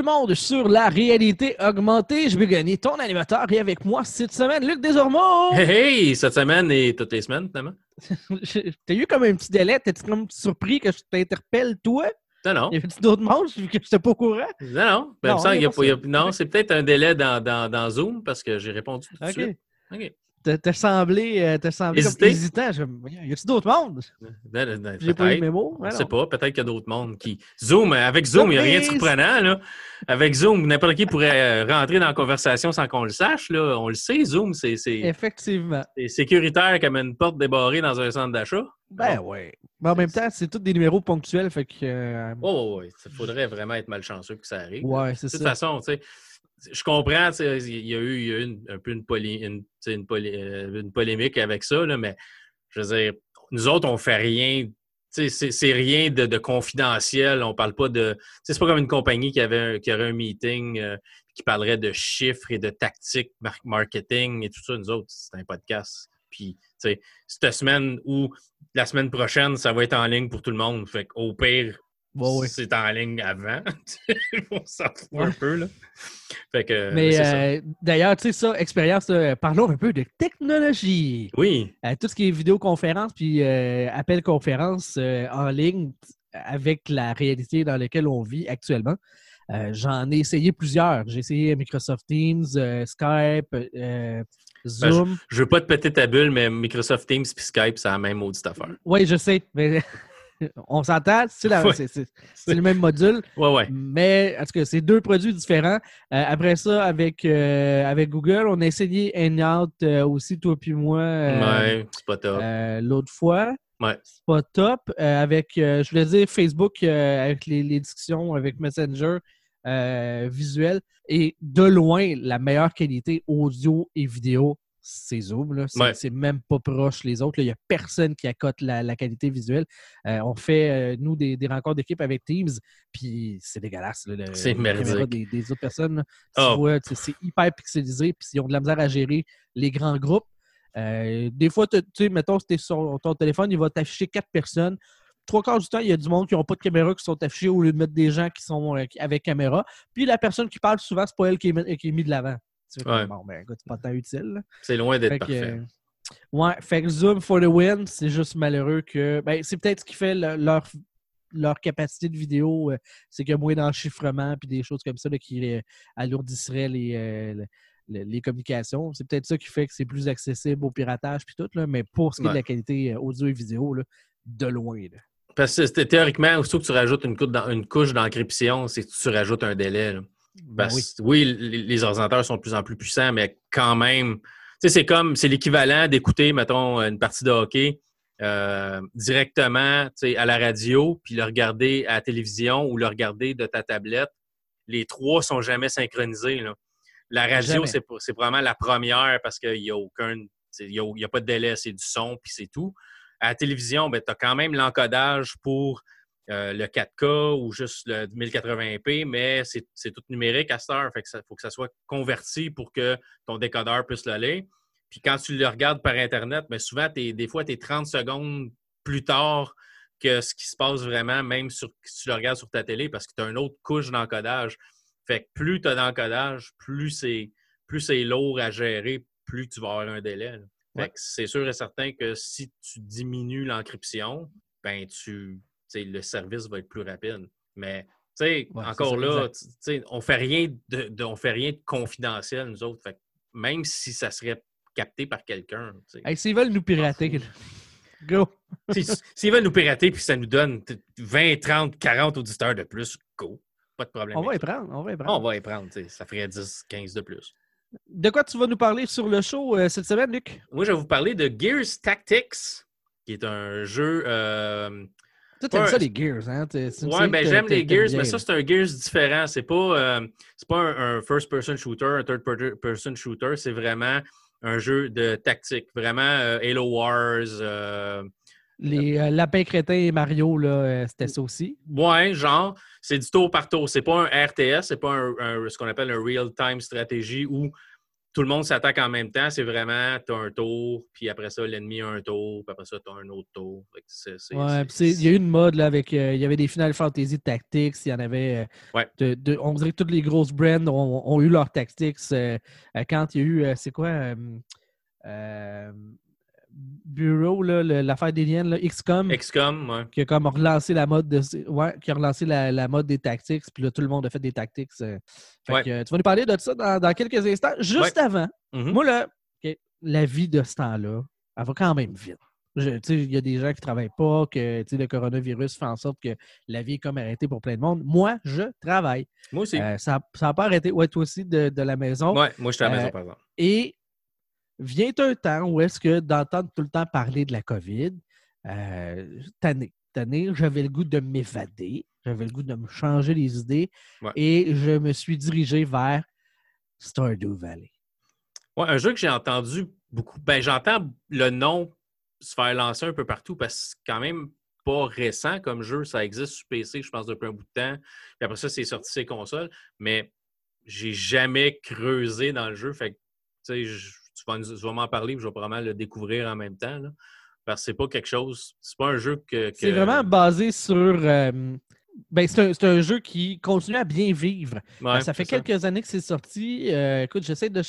le monde sur la réalité augmentée. Je vais gagner ton animateur et avec moi cette semaine, Luc Desormeaux. Hey, hey, cette semaine et toutes les semaines, finalement. T'as eu comme un petit délai. T'es-tu comme surpris que je t'interpelle, toi? Non, non. Y avait-tu d'autres mondes que je n'étais pas au courant? Non, non. Ben, Non, non, c'est peut-être un délai dans, dans, dans Zoom parce que j'ai répondu tout de suite. OK. T'as semblé, semblé comme hésitant. Je... Y a-tu d'autres mondes? Ben, ben, ben, J'ai pas eu le mémo. Ne non. sait pas. Peut-être qu'il y a d'autres mondes qui. Zoom, avec Zoom, il n'y a rien de surprenant. Là. Avec Zoom, n'importe qui pourrait euh, rentrer dans la conversation sans qu'on le sache. Là. On le sait, Zoom, c'est Effectivement. c'est sécuritaire comme une porte débarrée dans un centre d'achat. Ben ouais. Mais en même temps, c'est tous des numéros ponctuels. Fait que. euh, Oh, oui. Il faudrait vraiment être malchanceux que ça arrive. ouais, c'est De toute ça. façon, tu sais, je comprends, il y a eu, y a eu un peu euh, une polémique avec ça, là, mais je veux dire, nous autres, on fait rien. C'est rien de, de confidentiel. On parle pas de. C'est pas comme une compagnie qui, avait qui aurait un meeting euh, qui parlerait de chiffres et de tactiques mar- marketing et tout ça. Nous autres, c'est un podcast. Puis, cette semaine ou la semaine prochaine, ça va être en ligne pour tout le monde. Fait qu'au pire, Ouais. c'est en ligne avant. On s'en fout un peu, là. Fait que, Mais euh, d'ailleurs, tu sais, ça, expérience, là, parlons un peu de technologie. Oui, Euh, tout ce qui est vidéoconférence puis euh, appel conférence euh, en ligne avec la réalité dans laquelle on vit actuellement. Euh, J'en ai essayé plusieurs. J'ai essayé Microsoft Teams, euh, Skype, euh, Zoom. je veux pas te péter ta bulle, mais Microsoft Teams et Skype, c'est la même maudite affaire. Oui, je sais, mais on s'entend, c'est Ouais. le même module. Ouais, ouais. Mais en tout cas, c'est deux produits différents. Euh, après ça, avec, euh, avec Google, on a essayé Hangout euh, aussi, toi puis moi, euh, ouais, c'est pas top. l'autre fois. Ouais. C'est pas top. Avec, je voulais dire, Facebook, avec les, les discussions avec Messenger visuel. Et de loin, la meilleure qualité audio et vidéo, c'est Zoom. là. C'est Ouais. même pas proche les autres. là. Il n'y a personne qui accote la, la qualité visuelle. Euh, on fait, euh, nous, des, des rencontres d'équipe avec Teams, puis c'est dégueulasse. C'est merdique. Des, des autres personnes. sais, c'est hyper pixelisé, puis ils ont de la misère à gérer les grands groupes. Euh, des fois, tu sais, mettons, si tu sur ton téléphone, il va t'afficher quatre personnes. Trois quarts du temps, il y a du monde qui n'ont pas de caméra qui sont affichés au lieu de mettre des gens qui sont avec caméra. Puis la personne qui parle souvent, c'est pas elle qui est, mis- qui est mise de l'avant. Tu Ouais. Bon, ben écoute, c'est pas tant utile. C'est loin d'être parfait. euh, ouais, fait que Zoom for the win, c'est juste malheureux que. Ben, c'est peut-être ce qui fait le- leur, leur capacité de vidéo, euh, c'est qu'il y a moins d'enchiffrement puis des choses comme ça là, qui euh, alourdisseraient les, euh, le- le- les communications. C'est peut-être ça qui fait que c'est plus accessible au piratage puis tout, là, mais pour ce qui est de la qualité audio et vidéo, là, de loin. là. Parce que théoriquement, aussitôt que tu rajoutes une, couche d'en- une couche d'encryption, c'est que tu rajoutes un délai. là. Ben Parce- oui, les, les ordinateurs sont de plus en plus puissants, mais quand même, c'est comme, c'est l'équivalent d'écouter, mettons, une partie de hockey euh, directement, à la radio, puis le regarder à la télévision ou le regarder de ta tablette. Les trois sont jamais synchronisés. là. La radio, c'est vraiment la première parce qu'il n'y a aucun, tu sais, il y a, il y a pas de délai, c'est du son, puis c'est tout. À la télévision, ben, tu as quand même l'encodage pour euh, le 4K ou juste le 1080p, mais c'est tout numérique à cette heure. Fait que ça faut que ça soit converti pour que ton décodeur puisse le lire. Puis quand tu le regardes par Internet, mais souvent, des fois, tu es 30 secondes plus tard que ce qui se passe vraiment, même sur, si tu le regardes sur ta télé, parce que tu as une autre couche d'encodage. Fait que plus tu as d'encodage, plus c'est plus c'est lourd à gérer, plus tu vas avoir un délai. là. Fait Ouais. que c'est sûr et certain que si tu diminues l'encryption, ben tu le service va être plus rapide. Mais Ouais, encore là, on fait rien de, de- on fait rien de confidentiel, nous autres. Fait même si ça serait capté par quelqu'un. Hey, S'ils veulent nous pirater, go! Si- S'ils veulent nous pirater puis ça nous donne t- 20, 30, 40 auditeurs de plus, go. Pas de problème. On va y ça. prendre, on va y prendre. On va y prendre. Ça ferait 10, 15 de plus. De quoi tu vas nous parler sur le show euh, cette semaine, Luc? Moi, je vais vous parler de Gears Tactics, qui est un jeu. euh, Toi, t'aimes Ouais. ça, les Gears, hein? Série ben j'aime les Gears, mais ça, c'est un Gears différent. C'est pas, euh, pas un, un first-person shooter, un third-person shooter. C'est vraiment un jeu de tactique. Vraiment euh, Halo Wars. euh, Les Lapins Crétins et Mario, là, c'était ça aussi. Ouais, genre, c'est du tour par tour. C'est pas un RTS, c'est pas un, un- ce qu'on appelle un real-time stratégie où tout le monde s'attaque en même temps. C'est vraiment, tu as un tour, puis après ça, l'ennemi a un tour, puis après ça, tu as un autre tour. ouais, il y a eu une mode là, avec. Euh, il y avait des Final Fantasy Tactics, il y en avait. Euh, de, on dirait que toutes les grosses brands ont, eu leurs tactics. Euh, quand il y a eu. c'est quoi Bureau, l'affaire des liens, XCOM. XCOM, ouais. Qui a comme relancé la mode de, ouais, qui a relancé la, mode des tactics, puis là, tout le monde a fait des tactics. Euh. Fait que, tu vas nous parler de ça dans, quelques instants. Juste avant, mm-hmm. moi, là, la vie de ce temps-là, elle va quand même vite. Il y a des gens qui ne travaillent pas, que le coronavirus fait en sorte que la vie est comme arrêtée pour plein de monde. Moi, je travaille. Moi aussi. Euh, ça n'a pas arrêté. Ouais, toi aussi, de, la maison. Ouais, moi, je suis à la maison, euh, par exemple. Et vient un temps où est-ce que d'entendre tout le temps parler de la COVID, euh, tanné, j'avais le goût de m'évader, j'avais le goût de me changer les idées et je me suis dirigé vers Stardew Valley. Ouais, un jeu que j'ai entendu beaucoup. Ben, j'entends le nom se faire lancer un peu partout parce que c'est quand même pas récent comme jeu. Ça existe sur PC, je pense, depuis un bout de temps. Puis après ça, c'est sorti sur consoles. Mais j'ai jamais creusé dans le jeu. Fait que, tu sais, tu vas, m'en parler, je vais probablement le découvrir en même temps. parce que c'est pas quelque chose, c'est pas un jeu que. C'est vraiment basé sur. Euh, ben, c'est un, jeu qui continue à bien vivre. Euh, ça fait quelques années que c'est sorti. Euh, écoute, j'essaie de,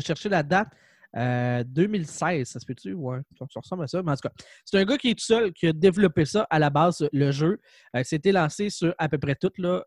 chercher la date. 2016, ça se peut-tu? Ouais, ça ressemble à ça. Mais en tout cas, c'est un gars qui est tout seul qui a développé ça à la base, le jeu. C'était lancé sur à peu près tout. Là.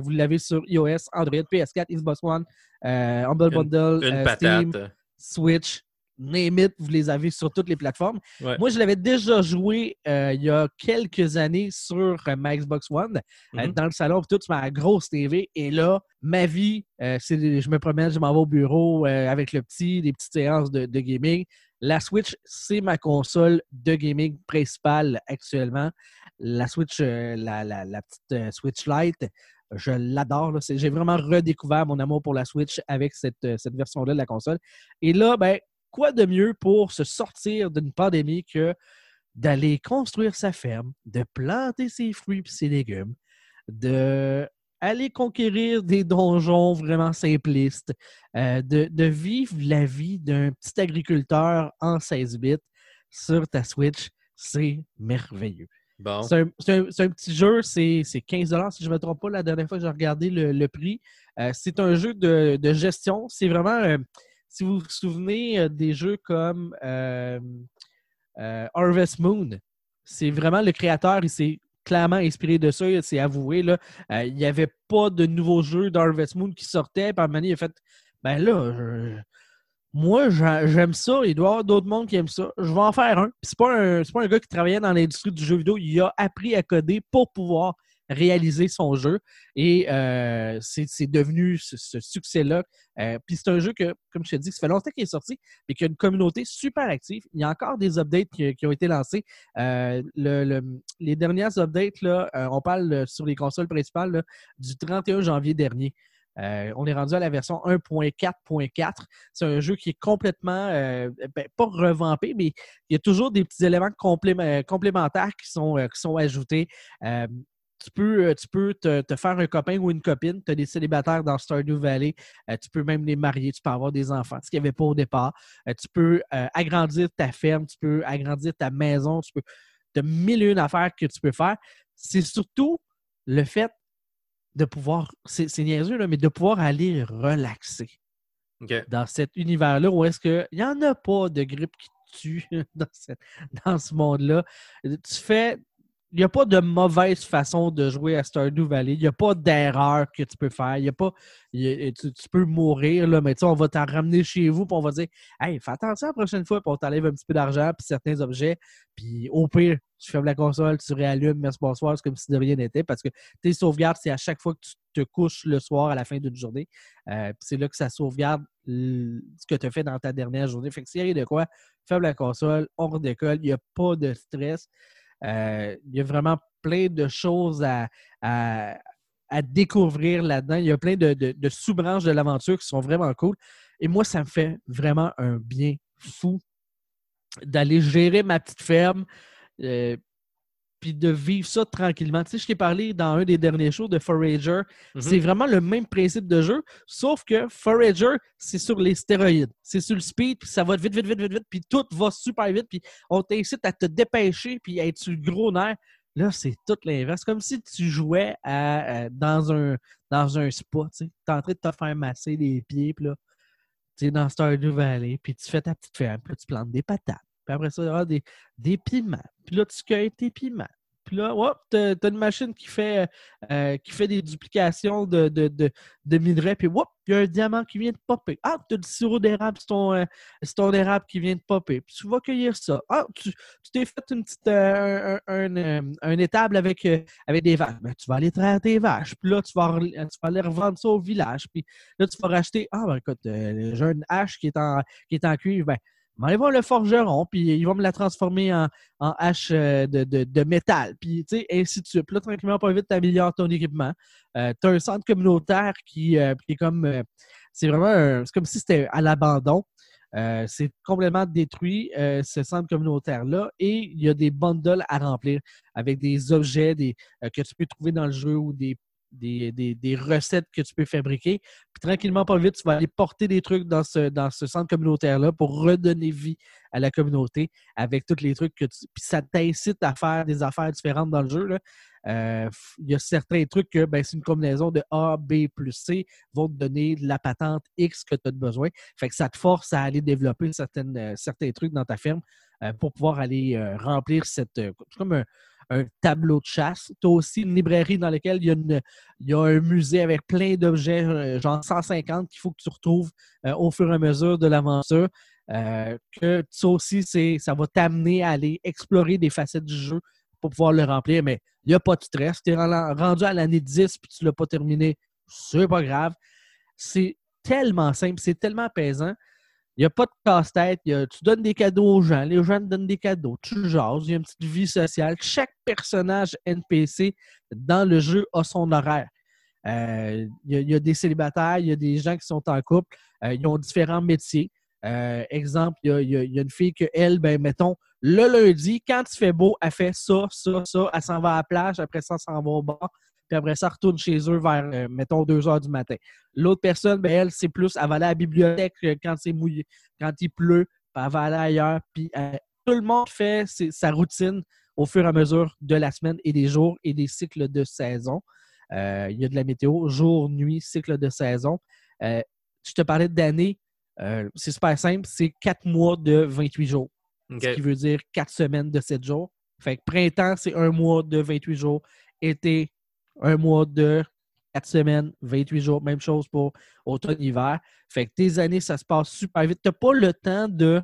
vous l'avez sur iOS, Android, PS4, Xbox One, Humble Bundle, Steam. Switch, name it, vous les avez sur toutes les plateformes. Moi, je l'avais déjà joué euh, il y a quelques années sur euh, ma Xbox One, euh, mm-hmm. dans le salon, tout sur ma grosse TV. Et là, ma vie, c'est je me promène, je m'en vais au bureau avec le petit, des petites séances de, gaming. La Switch, c'est ma console de gaming principale actuellement. La Switch, la, la, petite Switch Lite, je l'adore. J'ai vraiment redécouvert mon amour pour la Switch avec euh, cette, version-là de la console. Et là, ben, quoi de mieux pour se sortir d'une pandémie que d'aller construire sa ferme, de planter ses fruits et ses légumes, d'aller conquérir des donjons vraiment simplistes, euh, de, de, vivre la vie d'un petit agriculteur en 16 bits sur ta Switch. C'est merveilleux. C'est un, petit jeu, c'est 15 si je ne me trompe pas la dernière fois que j'ai regardé le, prix. Euh, c'est un jeu de, gestion. C'est vraiment, euh, si vous vous souvenez euh, des jeux comme Harvest Moon, c'est vraiment le créateur, il s'est clairement inspiré de ça, c'est avoué. Là. il n'y avait pas de nouveaux jeux d'Harvest Moon qui sortaient. Par il a fait Ben là, moi, j'aime ça. Il doit y avoir d'autres mondes qui aiment ça. Je vais en faire un. c'est pas un, pas un gars qui travaillait dans l'industrie du jeu vidéo. Il a appris à coder pour pouvoir réaliser son jeu. Et euh, c'est devenu ce, succès-là. Euh, puis c'est un jeu que, comme je te dis, ça fait longtemps qu'il est sorti, mais qui a une communauté super active. Il y a encore des updates qui, ont été lancés. Euh, les dernières updates, là, on parle sur les consoles principales du 31 janvier dernier. Euh, on est rendu à la version 1.4.4. C'est un jeu qui est complètement, euh, ben, pas revampé, mais il y a toujours des petits éléments complémentaires qui sont, euh, ajoutés. tu peux, tu peux te, faire un copain ou une copine. Tu as des célibataires dans Stardew Valley. tu peux même les marier. Tu peux avoir des enfants, ce qu'il n'y avait pas au départ. tu peux agrandir ta ferme. Tu peux agrandir ta maison. Tu peux. Tu as mille et une affaires que tu peux faire. C'est surtout le fait de pouvoir, c'est niaiseux, là, mais de pouvoir aller relaxer dans cet univers-là où est-ce qu'il n'y en a pas de grippe qui tue dans, dans ce monde-là. Tu fais, il n'y a pas de mauvaise façon de jouer à Stardew Valley. Il n'y a pas d'erreur que tu peux faire. Il y a pas, tu, peux mourir, là, mais on va t'en ramener chez vous et on va dire Hey, fais attention la prochaine fois, puis on t'enlève un petit peu d'argent puis certains objets. Puis au pire, tu fermes la console, tu réallumes, merci bonsoir, c'est comme si de rien n'était parce que tes sauvegardes, c'est à chaque fois que tu te couches le soir à la fin d'une journée. Euh, c'est là que ça sauvegarde ce que tu as fait dans ta dernière journée. Fait que s'il y a de quoi, ferme la console, on redécolle, il n'y a pas de stress. Euh, il y a vraiment plein de choses à, découvrir là-dedans. Il y a plein de, sous-branches de l'aventure qui sont vraiment cool. Et moi, ça me fait vraiment un bien fou d'aller gérer ma petite ferme. Euh, puis de vivre ça tranquillement. Tu sais, je t'ai parlé dans un des derniers shows de Forager. Mhm. C'est vraiment le même principe de jeu, sauf que Forager, c'est sur les stéroïdes. C'est sur le speed, puis ça va vite, vite, vite, vite, vite, puis tout va super vite, puis on t'incite à te dépêcher, puis à être sur le gros nerf. Là, c'est tout l'inverse. comme si tu jouais à, à- dans, un, dans un spa. Tu es en train de te faire masser les pieds, puis là, tu es dans Stardew Valley, puis tu fais ta petite ferme, puis tu plantes des patates. Puis après ça, il y aura des, des piments. Puis là, tu cueilles tes piments. Puis là, hop, t'as as une machine qui fait, euh, qui fait des duplications de, de, de, de minerais. Puis hop, il y a un diamant qui vient de popper. Ah, tu as du sirop d'érable, c'est ton, euh, ton érable qui vient de popper. Puis tu vas cueillir ça. Ah, tu tu t'es fait une petite, euh, un, un, un, étable avec, avec des vaches. Ben, tu vas aller traire tes vaches. Puis là, tu vas, tu vas aller revendre ça au village. Puis là, tu vas racheter. Ah, ben écoute, j'ai une hache qui est en, qui est en cuivre. Ben, on va aller voir le forgeron, puis il va me la transformer en, en hache euh, de, de, métal, puis tu sais, ainsi de suite. Puis là, tranquillement, pas vite, tu améliores ton équipement. tu as un centre communautaire qui, euh, qui est comme. euh, c'est vraiment. C'est comme si c'était à l'abandon. Euh, c'est complètement détruit, euh, ce centre communautaire-là, et il y a des bundles à remplir avec des objets des, euh, que tu peux trouver dans le jeu ou des, des, des- des recettes que tu peux fabriquer. Puis tranquillement, pas vite, tu vas aller porter des trucs dans ce, dans ce centre communautaire-là pour redonner vie à la communauté avec tous les trucs que tu. Puis ça t'incite à faire des affaires différentes dans le jeu. là. Euh, Il y a certains trucs que ben, c'est une combinaison de A, B plus C vont te donner la patente X que tu as besoin. Fait que ça te force à aller développer certaines, euh, certains trucs dans ta ferme euh, pour pouvoir aller remplir cette. c'est comme un, un tableau de chasse. Tu as aussi une librairie dans laquelle il y a, un musée avec plein d'objets, euh, genre 150 qu'il faut que tu retrouves euh, au fur et à mesure de l'aventure. Euh, que ça aussi, ça va t'amener à aller explorer des facettes du jeu pour pouvoir le remplir. Mais il n'y a pas de stress. Tu es rendu à l'année 10 puis tu ne l'as pas terminé. C'est pas grave. C'est tellement simple, c'est tellement apaisant. Il n'y a pas de casse-tête. Tu donnes des cadeaux aux gens. Les gens te donnent des cadeaux. Tu jases. Il y a une petite vie sociale. Chaque personnage NPC dans le jeu a son horaire. Euh, il, y a, des célibataires, il y a des gens qui sont en couple. euh, ils ont différents métiers. Euh, exemple, il y a une fille que elle, ben, mettons, le lundi, quand il fait beau, elle fait ça, ça, ça. Elle s'en va à la plage. Après ça, elle s'en va au bar. Puis après ça, retourne chez eux vers, euh, mettons, 2 heures du matin. L'autre personne, ben, elle, c'est plus, elle va aller à la bibliothèque euh, quand c'est mouillé, quand il pleut, puis elle va aller ailleurs. Puis euh, tout le monde fait ses- sa routine au fur et à mesure de la semaine et des jours et des cycles de saison. Euh, il y a de la météo, jour, nuit, cycle de saison. Je te parlais d'année, euh, c'est super simple, c'est 4 mois de 28 jours, ce qui veut dire 4 semaines de 7 jours. Fait que printemps, c'est un mois de 28 jours. Été, un mois de 4 semaines, 28 jours. Même chose pour automne-hiver. Fait que tes années, ça se passe super vite. Tu n'as pas le temps de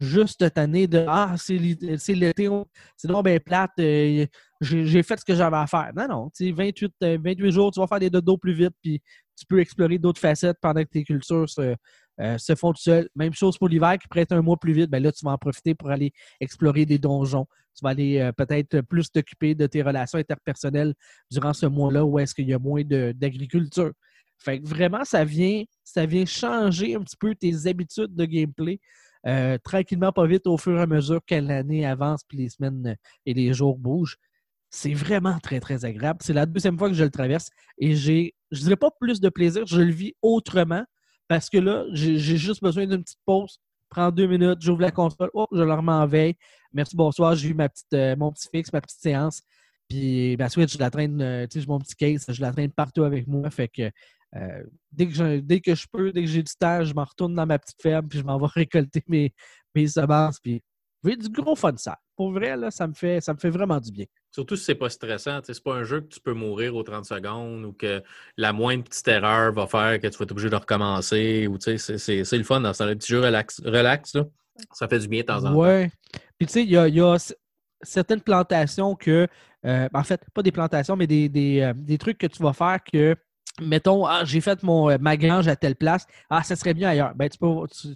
juste cette année de Ah, c'est l'été, c'est donc bien plate, euh, j'ai fait ce que j'avais à faire. Non, non, tu sais, 28, euh, 28 jours, tu vas faire des dodos plus vite, puis tu peux explorer d'autres facettes pendant que tes cultures se, euh, se font tout seules. Même chose pour l'hiver qui être un mois plus vite, ben là, tu vas en profiter pour aller explorer des donjons. Tu vas aller euh, peut-être plus t'occuper de tes relations interpersonnelles durant ce mois-là où est-ce qu'il y a moins d'agriculture. Fait que vraiment, ça vient, ça vient changer un petit peu tes habitudes de gameplay. euh, tranquillement, pas vite, au fur et à mesure que l'année avance puis les semaines et les jours bougent. C'est vraiment très, très agréable. C'est la deuxième fois que je le traverse et j'ai, je dirais pas plus de plaisir, je le vis autrement parce que là, j'ai juste besoin d'une petite pause. Prends deux minutes, j'ouvre la console, oh, je le remets en veille. Merci, bonsoir, j'ai eu ma petite, euh, mon petit fixe, ma petite séance. Puis ma Switch, je la traîne, euh, tu sais, mon petit case, je la traîne partout avec moi. Fait que euh, dès, que je, dès que je peux, dès que j'ai du temps, je m'en retourne dans ma petite ferme, puis je m'en vais récolter mes, mes semences. Puis j'ai du gros fun ça. Pour vrai, là, ça me fait, ça me fait vraiment du bien. Surtout si c'est pas stressant. C'est pas un jeu que tu peux mourir aux 30 secondes ou que la moindre petite erreur va faire que tu vas être obligé de recommencer. Ou, c'est- le fun dans ce petit jeu relax, relax là. ça fait du bien de temps en temps. Ouais. Puis tu sais, il y a, y a certaines plantations que, euh, en fait, pas des plantations, mais des, des, euh, des trucs que tu vas faire que, mettons, ah, j'ai fait mon, euh, ma grange à telle place, ah, ça serait bien ailleurs. Ben, tu, peux,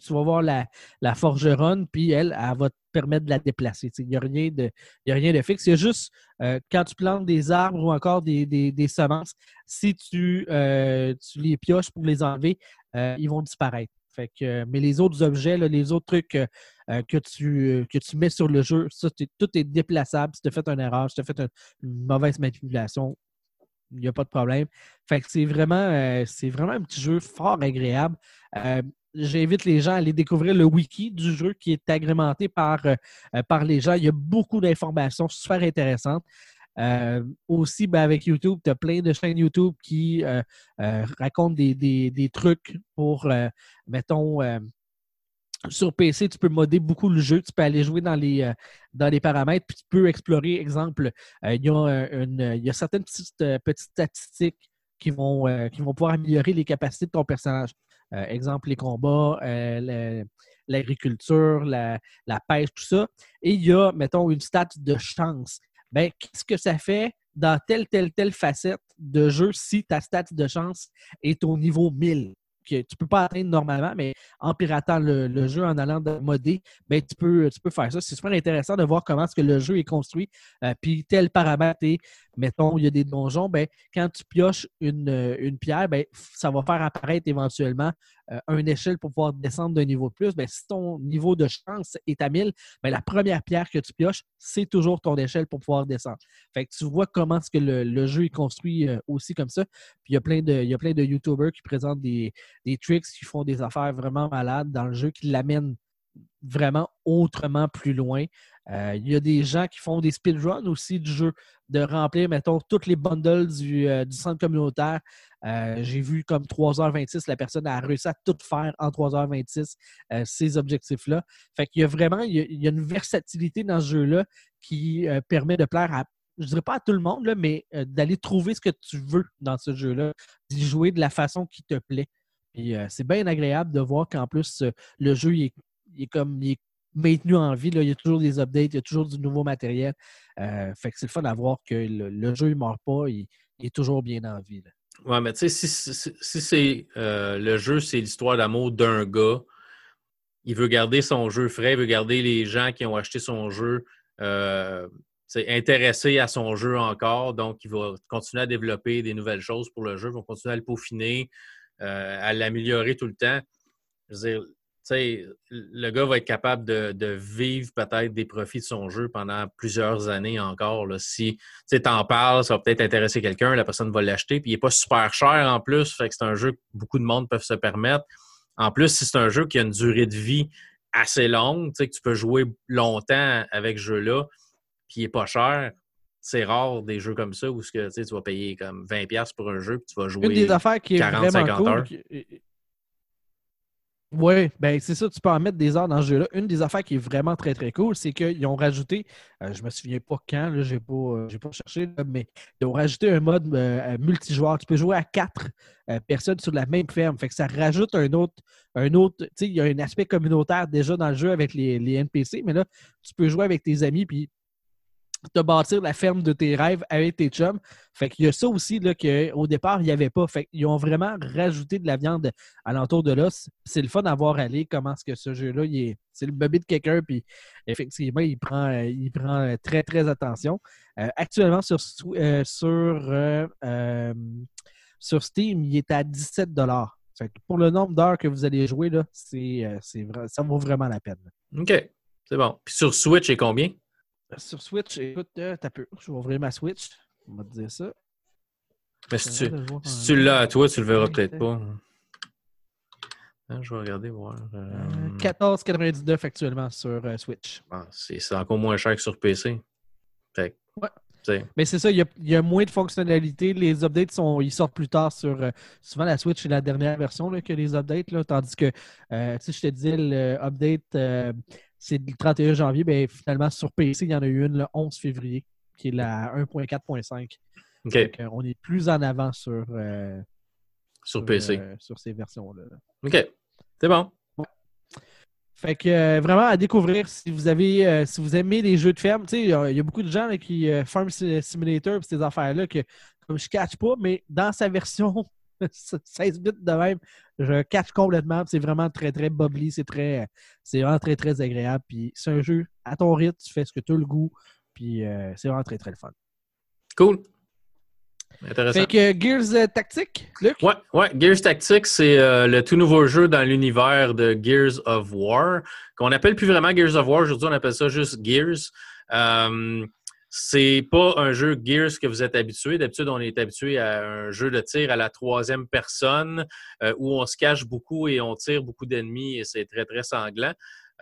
tu, vas voir la, la forgeronne, puis elle, elle va te permettre de la déplacer. Il n'y a, rien de- a rien de fixe. Il y a juste, euh, quand tu plantes des arbres ou encore des, des- des semences, si tu, euh, tu les pioches pour les enlever, euh, ils vont disparaître. Fait que, mais les autres objets, là, les autres trucs, euh, que, tu, que tu mets sur le jeu. Ça, tout est déplaçable. Si tu as fait une erreur, si tu as fait une mauvaise manipulation, il n'y a pas de problème. Fait que c'est vraiment, c'est vraiment un petit jeu fort agréable. J'invite les gens à aller découvrir le wiki du jeu qui est agrémenté par, par les gens. Il y a beaucoup d'informations super intéressantes. Euh, aussi, ben, avec YouTube, tu as plein de chaînes YouTube qui euh, euh, racontent des, trucs pour, mettons, sur PC, tu peux modder beaucoup le jeu. Tu peux aller jouer dans les, les paramètres, puis tu peux explorer, exemple, il y, a certaines petites, petites statistiques qui vont, pouvoir améliorer les capacités de ton personnage. exemple, les combats, l'agriculture, la, la, pêche, tout ça. Et il y a, mettons, une stat de chance ben, qu'est-ce que ça fait dans telle, telle, telle facette de jeu si ta stat de chance est au niveau 1000? Que tu ne peux pas atteindre normalement, mais en piratant le, jeu, en allant de modder, ben, tu, peux, tu peux faire ça. C'est super intéressant de voir comment est-ce que le jeu est construit. Euh, puis tel paramètre mettons, il y a des donjons, ben, quand tu pioches une, une pierre, ben, ça va faire apparaître éventuellement euh, une échelle pour pouvoir descendre d'un niveau plus, bien, si ton niveau de chance est à 1000, bien, la première pierre que tu pioches, c'est toujours ton échelle pour pouvoir descendre. Fait que tu vois comment est-ce que le, jeu est construit euh, aussi comme ça. Puis il y a plein de, il y YouTubers qui présentent des, des tricks, qui font des affaires vraiment malades dans le jeu, qui l'amènent vraiment autrement plus loin. Euh, il y a des gens qui font des speedruns aussi du jeu, de remplir, mettons, toutes les bundles du, euh, centre communautaire. Euh, j'ai vu comme 3h26, la personne a réussi à tout faire en 3h26, ces objectifs-là. Fait qu'il y a vraiment il y a, une versatilité dans ce jeu-là qui permet de plaire à, je dirais pas à tout le monde, mais d'aller trouver ce que tu veux dans ce jeu-là, d'y jouer de la façon qui te plaît. C'est bien agréable de voir qu'en plus, le jeu est il est comme maintenu en vie. Il y a toujours des updates, il y a toujours du nouveau matériel. Euh, fait que c'est le fun à voir que le, jeu ne meurt pas, il, est toujours bien en vie. Mais tu sais, si, c'est euh, le jeu, c'est l'histoire d'amour d'un gars, il veut garder son jeu frais, il veut garder les gens qui ont acheté son jeu euh, intéressés à son jeu encore. Donc, il va continuer à développer des nouvelles choses pour le jeu, il va continuer à le peaufiner, à l'améliorer tout le temps. Je veux dire, le gars va être capable de, vivre peut-être des profits de son jeu pendant plusieurs années encore. Là. Si tu en parles, ça va peut-être intéresser quelqu'un, la personne va l'acheter, puis il n'est pas super cher en plus, fait que c'est un jeu que beaucoup de monde peuvent se permettre. En plus, si c'est un jeu qui a une durée de vie assez longue, que tu peux jouer longtemps avec ce jeu-là, puis il n'est pas cher, c'est rare des jeux comme ça où que, tu vas payer comme 20$ pour un jeu, puis tu vas jouer Une des affaires qui est 40-50 heures. Oui, ben c'est ça, tu peux en mettre des heures dans ce jeu-là. Une des affaires qui est vraiment très, très cool, c'est qu'ils ont rajouté, euh, je me souviens pas quand, je n'ai pas, euh, pas cherché, mais ils ont rajouté un mode euh, multijoueur. Tu peux jouer à quatre personnes sur la même ferme. Fait ça rajoute un autre, un autre, tu sais, il y a un aspect communautaire déjà dans le jeu avec les, les NPC, mais là, tu peux jouer avec tes amis, puis te bâtir la ferme de tes rêves avec tes chums. Fait qu'il y a ça aussi là, qu'au départ, il n'y avait pas. Fait qu'ils ont vraiment rajouté de la viande alentour de l'os. C'est le fun d'avoir allé comment est-ce que ce jeu-là, est... c'est le bébé de quelqu'un, puis effectivement, il prend, il prend très, très attention. Euh, actuellement, sur, euh, sur, euh, sur Steam, il est à 17 fait que Pour le nombre d'heures que vous allez jouer, là, ça vaut vraiment la peine. OK. C'est bon. Puis sur Switch, c'est combien? Sur Switch, écoute, euh, t'as peu. Je vais ouvrir ma Switch. On va te dire ça. Mais si tu, si tu l'as à toi, tu le verras peut-être pas. Hein, je vais regarder voir. 14,99 euh, actuellement sur euh, Switch. Ah, c'est encore moins cher que sur PC. Fait, ouais. Mais c'est ça, il y, a, moins de fonctionnalités. Les updates sont, ils sortent plus tard sur. souvent, la Switch, c'est la dernière version là, que les updates. Là, tandis que, si je te dis, le update c'est le 31 janvier. Ben, finalement, sur PC, il y en a eu une le 11 février, qui est la 1.4.5. OK. on est plus en avant sur, euh, sur, PC. Euh, sur ces versions-là. OK. C'est bon. Fait que euh, vraiment à découvrir si vous avez si vous aimez les jeux de ferme. Il y, a beaucoup de gens qui Farm Simulator et ces affaires-là que comme je ne catch pas, mais dans sa version 16 bits de même, je catch complètement. C'est vraiment très, très bubbly. C'est très, c'est vraiment très, très agréable. Puis c'est un jeu à ton rythme, tu fais ce que tu as le goût. Puis euh, c'est vraiment très, très le fun. Cool. intéressant. Fait que Gears euh, Tactique, Luc? Ouais, ouais, Gears Tactics, c'est euh, le tout nouveau jeu dans l'univers de Gears of War, qu'on appelle plus vraiment Gears of War. Aujourd'hui, on appelle ça juste Gears. Euh, c'est pas un jeu Gears que vous êtes habitué. D'habitude, on est habitué à un jeu de tir à la troisième personne euh, où on se cache beaucoup et on tire beaucoup d'ennemis et c'est très, très sanglant.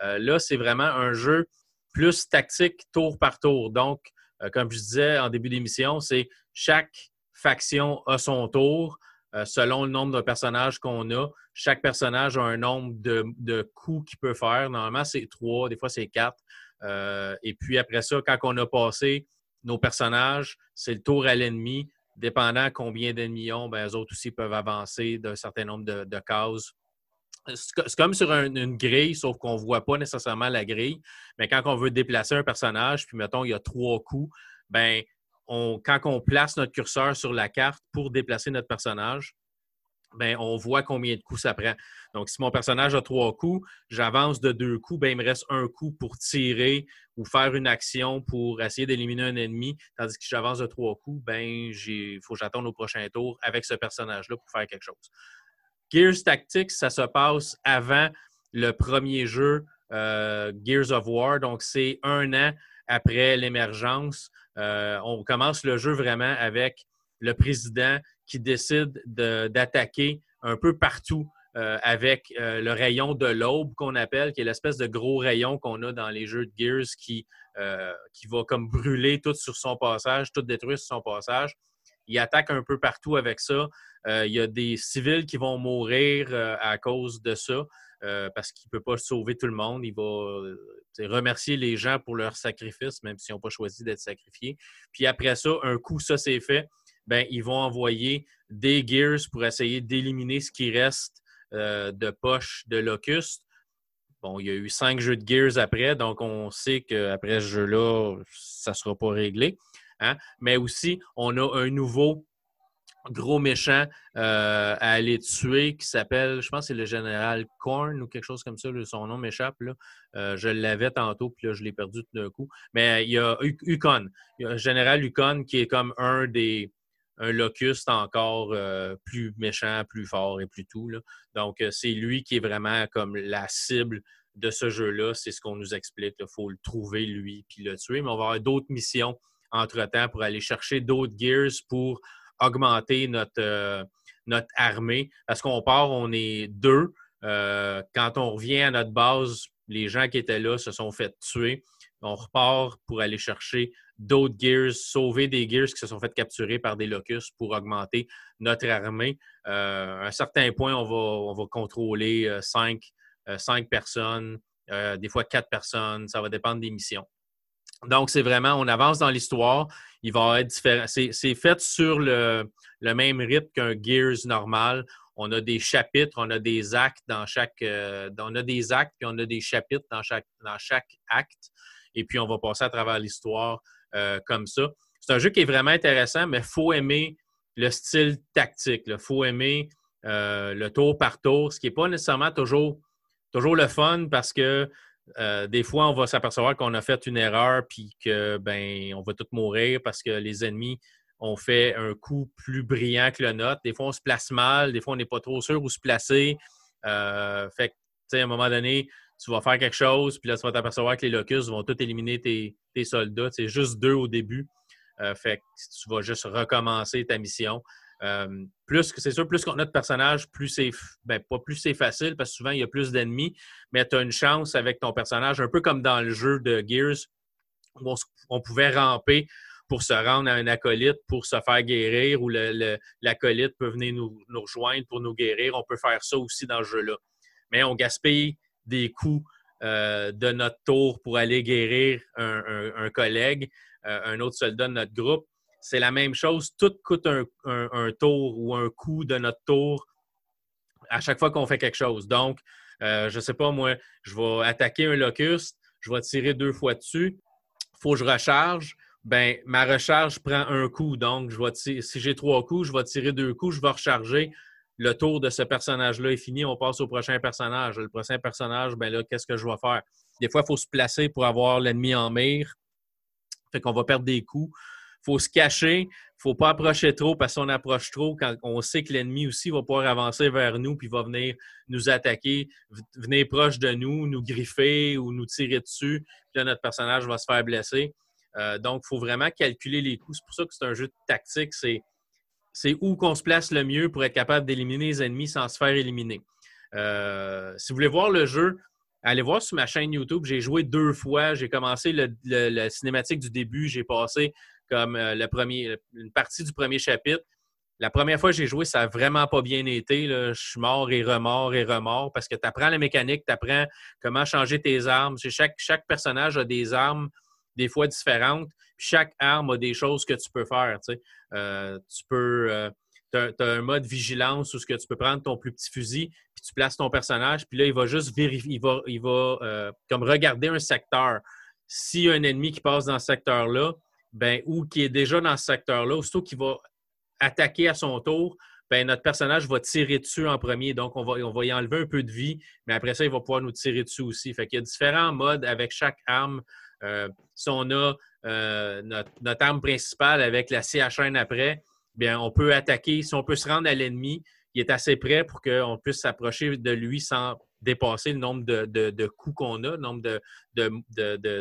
Euh, là, c'est vraiment un jeu plus tactique tour par tour. Donc, euh, comme je disais en début d'émission, c'est chaque faction a son tour. selon le nombre de personnages qu'on a, chaque personnage a un nombre de, de coups qu'il peut faire. Normalement, c'est trois, des fois c'est quatre. Euh, et puis après ça, quand on a passé nos personnages, c'est le tour à l'ennemi. Dépendant combien d'ennemis ont, ben, eux autres aussi peuvent avancer d'un certain nombre de, cases. C'est comme sur une grille, sauf qu'on ne voit pas nécessairement la grille. Mais quand on veut déplacer un personnage, puis mettons, il y a trois coups, ben, quand on place notre curseur sur la carte pour déplacer notre personnage, ben, on voit combien de coups ça prend. Donc, si mon personnage a trois coups, j'avance de deux coups, ben, il me reste un coup pour tirer ou faire une action pour essayer d'éliminer un ennemi. Tandis que si j'avance de trois coups, ben, il faut que j'attende au prochain tour avec ce personnage-là pour faire quelque chose. Gears Tactics, ça se passe avant le premier jeu euh, Gears of War. Donc, c'est un an après l'émergence. Euh, on commence le jeu vraiment avec le président qui décide d'attaquer un peu partout euh, avec euh, le rayon de l'aube qu'on appelle, qui est l'espèce de gros rayon qu'on a dans les jeux de Gears qui, euh, qui va comme brûler tout sur son passage, tout détruire sur son passage. Il attaque un peu partout avec ça. il y a des civils qui vont mourir à cause de ça. parce qu'il ne peut pas sauver tout le monde. Il va remercier les gens pour leur sacrifice, même s'ils n'ont pas choisi d'être sacrifiés. Puis après ça, un coup, ça c'est fait, ben, ils vont envoyer des Gears pour essayer d'éliminer ce qui reste euh, de poche de Locust. Bon, il y a eu cinq jeux de Gears après, donc on sait qu'après ce jeu-là, ça ne sera pas réglé. Hein. Mais aussi, on a un nouveau gros méchant euh, à aller tuer qui s'appelle, je pense c'est le général Korn ou quelque chose comme ça. son nom m'échappe. Euh, je l'avais tantôt, puis là, je l'ai perdu tout d'un coup. Mais il y a Ukon. Il y a le général Ukon qui est comme un des, un locuste encore euh, plus méchant, plus fort et plus tout. Donc, euh, c'est lui qui est vraiment comme la cible de ce jeu-là. C'est ce qu'on nous explique. Il faut le trouver, lui, puis le tuer. Mais on va avoir d'autres missions entre-temps pour aller chercher d'autres gears pour augmenter notre, euh, notre armée. Parce qu'on part, on est deux. quand on revient à notre base, les gens qui étaient là se sont fait tuer. On repart pour aller chercher d'autres gears, sauver des gears qui se sont fait capturer par des locustes pour augmenter notre armée. Euh, à un certain point, on va, on va contrôler euh, cinq, euh, cinq personnes, des fois quatre personnes. Ça va dépendre des missions. Donc, c'est vraiment, on avance dans l'histoire. Il va être différent. C'est fait sur le, même rythme qu'un Gears normal. On a des chapitres, on a des actes dans chaque. on a des actes, puis on a des chapitres dans chaque, dans chaque acte. Et puis, on va passer à travers l'histoire comme ça. C'est un jeu qui est vraiment intéressant, mais il faut aimer le style tactique. Il faut aimer euh, le tour par tour, ce qui n'est pas nécessairement toujours, toujours le fun parce que euh, des fois, on va s'apercevoir qu'on a fait une erreur puis que ben on va tous mourir parce que les ennemis ont fait un coup plus brillant que le nôtre. Des fois, on se place mal, des fois, on n'est pas trop sûr où se placer. fait que, à un moment donné, tu vas faire quelque chose, puis là, tu vas t'apercevoir que les locus vont tout éliminer tes, soldats. C'est juste deux au début. Euh, fait que tu vas juste recommencer ta mission. Euh, plus c'est sûr, plus qu'on a de personnages, plus c'est ben, pas plus c'est facile parce que souvent il y a plus d'ennemis, mais tu as une chance avec ton personnage, un peu comme dans le jeu de Gears, où on, pouvait ramper pour se rendre à un acolyte pour se faire guérir, ou l'acolyte peut venir nous, nous, rejoindre pour nous guérir. On peut faire ça aussi dans le jeu-là. Mais on gaspille des coups euh, de notre tour pour aller guérir un, collègue, euh, un autre soldat de notre groupe. C'est la même chose. Tout coûte un, tour ou un coup de notre tour à chaque fois qu'on fait quelque chose. Donc, euh, je ne sais pas, moi, je vais attaquer un locuste, je vais tirer deux fois dessus. Il faut que je recharge. Ben, ma recharge prend un coup. Donc, je vais si j'ai trois coups, je vais tirer deux coups, je vais recharger le tour de ce personnage-là est fini, on passe au prochain personnage. Le prochain personnage, ben là, qu'est-ce que je vais faire? Des fois, il faut se placer pour avoir l'ennemi en mire. Fait qu'on va perdre des coups. faut se cacher, faut pas approcher trop parce qu'on approche trop quand on sait que l'ennemi aussi va pouvoir avancer vers nous puis va venir nous attaquer, venir proche de nous, nous griffer ou nous tirer dessus. Puis là, notre personnage va se faire blesser. Euh, donc, il faut vraiment calculer les coups. C'est pour ça que c'est un jeu de tactique. C'est, c'est où qu'on se place le mieux pour être capable d'éliminer les ennemis sans se faire éliminer. Euh, si vous voulez voir le jeu, allez voir sur ma chaîne YouTube. J'ai joué deux fois. J'ai commencé le, cinématique du début. J'ai passé comme euh, le premier, une partie du premier chapitre. La première fois que j'ai joué, ça n'a vraiment pas bien été. Je suis mort et remort et remort parce que tu apprends la mécanique, tu apprends comment changer tes armes. Chaque personnage a des armes des fois différentes. chaque arme a des choses que tu peux faire. Tu, euh, peux. Euh, as, un mode vigilance où ce que tu peux prendre ton plus petit fusil, puis tu places ton personnage, puis là, il va juste vérifier, il va, il va euh, comme regarder un secteur. S'il y a un ennemi qui passe dans ce secteur-là, ben, ou qui est déjà dans ce secteur-là, aussitôt qu'il va attaquer à son tour, ben, notre personnage va tirer dessus en premier. Donc, on va, on va y enlever un peu de vie, mais après ça, il va pouvoir nous tirer dessus aussi. Fait qu'il y a différents modes avec chaque arme. Euh, si on a euh, notre, arme principale avec la CHN après, bien, on peut attaquer. Si on peut se rendre à l'ennemi, il est assez près pour qu'on puisse s'approcher de lui sans dépasser le nombre de, coups qu'on a, le nombre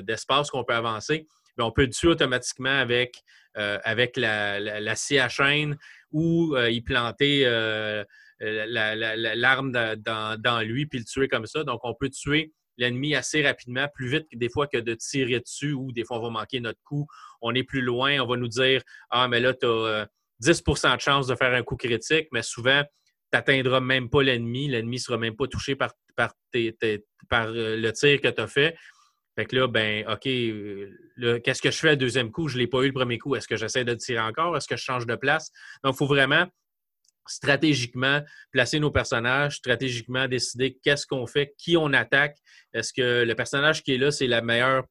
d'espace qu'on peut avancer. on peut le tuer automatiquement avec, euh, la, la, CHN ou y planter l'arme dans, dans, lui puis le tuer comme ça. Donc, on peut tuer l'ennemi assez rapidement, plus vite des fois que de tirer dessus ou des fois on va manquer notre coup. On est plus loin, on va nous dire Ah, mais là, tu as 10% de chance de faire un coup critique, mais souvent, tu n'atteindras même pas l'ennemi. L'ennemi ne sera même pas touché par, par, par euh, le tir que tu as fait. Fait que là, ben, OK, euh, qu'est-ce que je fais le deuxième coup? Je ne l'ai pas eu le premier coup. Est-ce que j'essaie de tirer encore? Est-ce que je change de place? Donc, il faut vraiment stratégiquement placer nos personnages, stratégiquement décider qu'est-ce qu'on fait, qui on attaque. Est-ce que le personnage qui est là, c'est la meilleure,